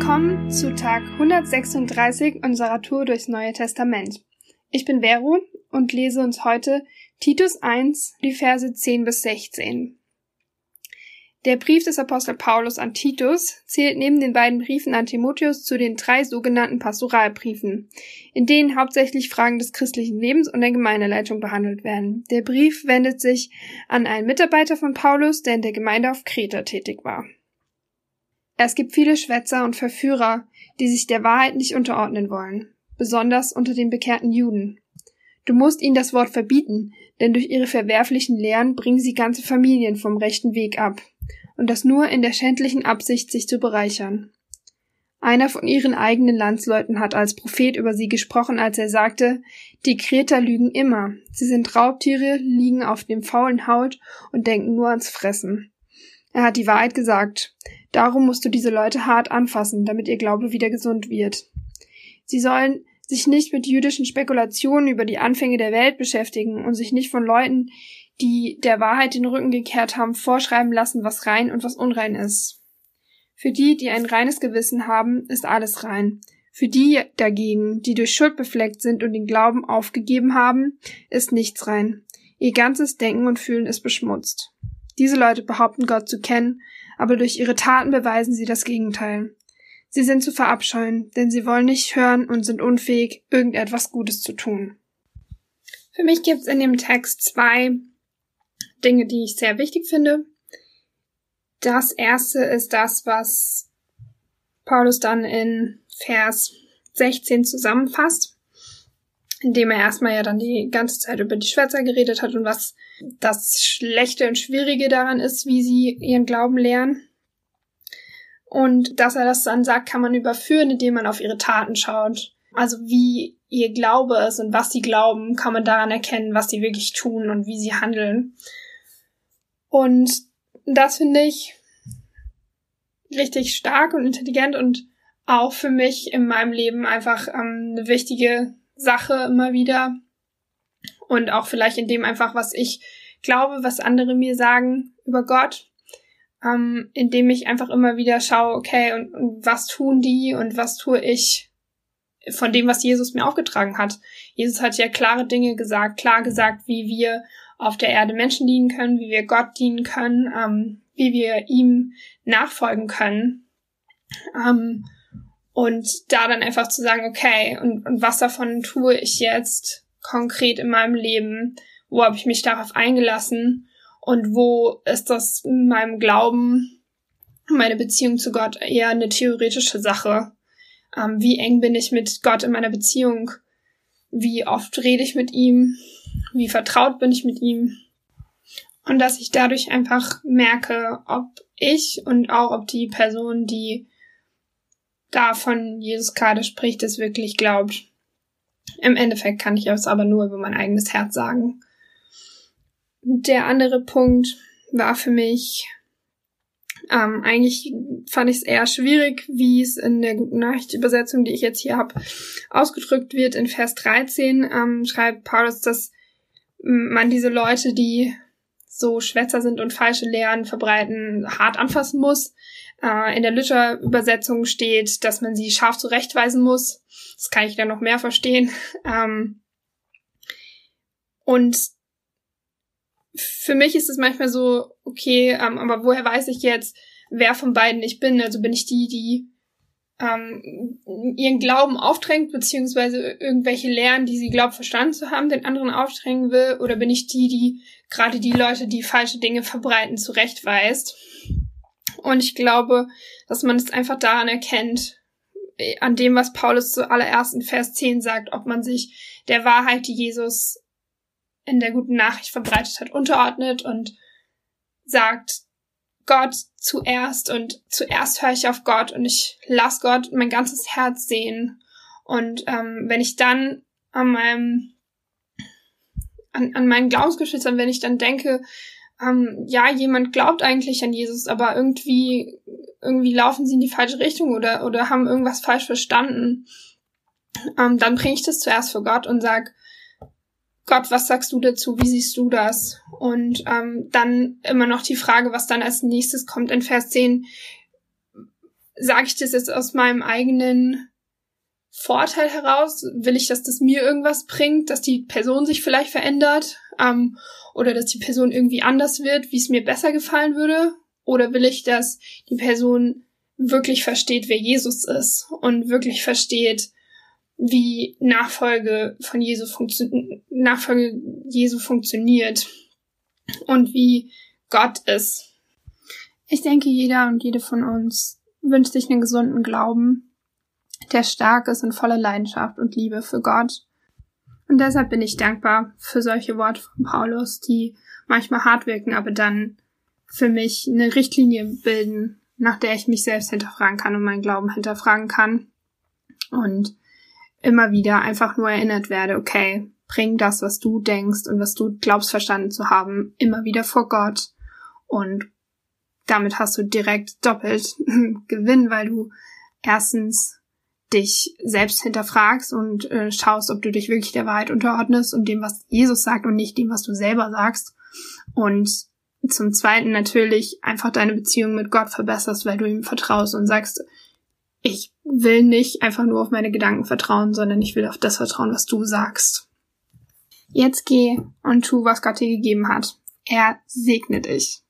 Willkommen zu Tag 136 unserer Tour durchs Neue Testament. Ich bin Vero und lese uns heute Titus 1, die Verse 10 bis 16. Der Brief des Apostel Paulus an Titus zählt neben den beiden Briefen an Timotheus zu den drei sogenannten Pastoralbriefen, in denen hauptsächlich Fragen des christlichen Lebens und der Gemeindeleitung behandelt werden. Der Brief wendet sich an einen Mitarbeiter von Paulus, der in der Gemeinde auf Kreta tätig war. Es gibt viele Schwätzer und Verführer, die sich der Wahrheit nicht unterordnen wollen, besonders unter den bekehrten Juden. Du musst ihnen das Wort verbieten, denn durch ihre verwerflichen Lehren bringen sie ganze Familien vom rechten Weg ab, und das nur in der schändlichen Absicht, sich zu bereichern. Einer von ihren eigenen Landsleuten hat als Prophet über sie gesprochen, als er sagte, die Kreter lügen immer. Sie sind Raubtiere, liegen auf dem faulen Haut und denken nur ans Fressen. Er hat die Wahrheit gesagt. Darum musst du diese Leute hart anfassen, damit ihr Glaube wieder gesund wird. Sie sollen sich nicht mit jüdischen Spekulationen über die Anfänge der Welt beschäftigen und sich nicht von Leuten, die der Wahrheit den Rücken gekehrt haben, vorschreiben lassen, was rein und was unrein ist. Für die, die ein reines Gewissen haben, ist alles rein. Für die dagegen, die durch Schuld befleckt sind und den Glauben aufgegeben haben, ist nichts rein. Ihr ganzes Denken und Fühlen ist beschmutzt. Diese Leute behaupten Gott zu kennen, aber durch ihre Taten beweisen sie das Gegenteil. Sie sind zu verabscheuen, denn sie wollen nicht hören und sind unfähig, irgendetwas Gutes zu tun. Für mich gibt es in dem Text zwei Dinge, die ich sehr wichtig finde. Das erste ist das, was Paulus dann in Vers 16 zusammenfasst, indem er erstmal ja dann die ganze Zeit über die Schwätzer geredet hat und was das Schlechte und Schwierige daran ist, wie sie ihren Glauben lehren. Und dass er das dann sagt, kann man überführen, indem man auf ihre Taten schaut. Also wie ihr Glaube ist und was sie glauben, kann man daran erkennen, was sie wirklich tun und wie sie handeln. Und das finde ich richtig stark und intelligent und auch für mich in meinem Leben einfach ähm, eine wichtige Sache immer wieder. Und auch vielleicht in dem einfach, was ich glaube, was andere mir sagen über Gott ähm, indem ich einfach immer wieder schaue, okay, und, und was tun die und was tue ich von dem, was Jesus mir aufgetragen hat. Jesus hat ja klare Dinge gesagt, klar gesagt, wie wir auf der Erde Menschen dienen können, wie wir Gott dienen können, ähm, wie wir ihm nachfolgen können. Ähm, und da dann einfach zu sagen, okay, und, und was davon tue ich jetzt konkret in meinem Leben? Wo habe ich mich darauf eingelassen? und wo ist das in meinem Glauben, meine Beziehung zu Gott eher eine theoretische Sache? Ähm, wie eng bin ich mit Gott in meiner Beziehung? Wie oft rede ich mit ihm? Wie vertraut bin ich mit ihm? Und dass ich dadurch einfach merke, ob ich und auch ob die Person, die da von Jesus gerade spricht, es wirklich glaubt. Im Endeffekt kann ich es aber nur über mein eigenes Herz sagen. Der andere Punkt war für mich, ähm, eigentlich fand ich es eher schwierig, wie es in der guten Nachricht-Übersetzung, die ich jetzt hier habe, ausgedrückt wird. In Vers 13 ähm, schreibt Paulus, dass man diese Leute, die so Schwätzer sind und falsche Lehren verbreiten, hart anfassen muss. Äh, in der Luther-Übersetzung steht, dass man sie scharf zurechtweisen muss. Das kann ich dann noch mehr verstehen. Ähm, und für mich ist es manchmal so, okay, ähm, aber woher weiß ich jetzt, wer von beiden ich bin? Also bin ich die, die ähm, ihren Glauben aufdrängt, beziehungsweise irgendwelche Lehren, die sie glaubt, verstanden zu haben, den anderen aufdrängen will? Oder bin ich die, die gerade die Leute, die falsche Dinge verbreiten, zurechtweist? Und ich glaube, dass man es einfach daran erkennt, äh, an dem, was Paulus zuallererst in Vers 10 sagt, ob man sich der Wahrheit, die Jesus in der guten Nachricht verbreitet hat, unterordnet und sagt Gott zuerst und zuerst höre ich auf Gott und ich lasse Gott mein ganzes Herz sehen. Und ähm, wenn ich dann an meinem an, an meinen Glaubensgeschwistern, wenn ich dann denke, ähm, ja, jemand glaubt eigentlich an Jesus, aber irgendwie, irgendwie laufen sie in die falsche Richtung oder, oder haben irgendwas falsch verstanden, ähm, dann bringe ich das zuerst vor Gott und sag, Gott, was sagst du dazu? Wie siehst du das? Und ähm, dann immer noch die Frage, was dann als nächstes kommt in Vers 10. sage ich das jetzt aus meinem eigenen Vorteil heraus? Will ich, dass das mir irgendwas bringt, dass die Person sich vielleicht verändert ähm, oder dass die Person irgendwie anders wird, wie es mir besser gefallen würde? Oder will ich, dass die Person wirklich versteht, wer Jesus ist und wirklich versteht, wie Nachfolge von Jesu funktio Nachfolge Jesu funktioniert und wie Gott ist. Ich denke, jeder und jede von uns wünscht sich einen gesunden Glauben, der stark ist und voller Leidenschaft und Liebe für Gott. Und deshalb bin ich dankbar für solche Worte von Paulus, die manchmal hart wirken, aber dann für mich eine Richtlinie bilden, nach der ich mich selbst hinterfragen kann und meinen Glauben hinterfragen kann. Und immer wieder einfach nur erinnert werde, okay, bring das, was du denkst und was du glaubst verstanden zu haben, immer wieder vor Gott. Und damit hast du direkt doppelt Gewinn, weil du erstens dich selbst hinterfragst und äh, schaust, ob du dich wirklich der Wahrheit unterordnest und dem, was Jesus sagt und nicht dem, was du selber sagst. Und zum Zweiten natürlich einfach deine Beziehung mit Gott verbesserst, weil du ihm vertraust und sagst, ich will nicht einfach nur auf meine Gedanken vertrauen, sondern ich will auf das vertrauen, was du sagst. Jetzt geh und tu, was Gott dir gegeben hat. Er segnet dich.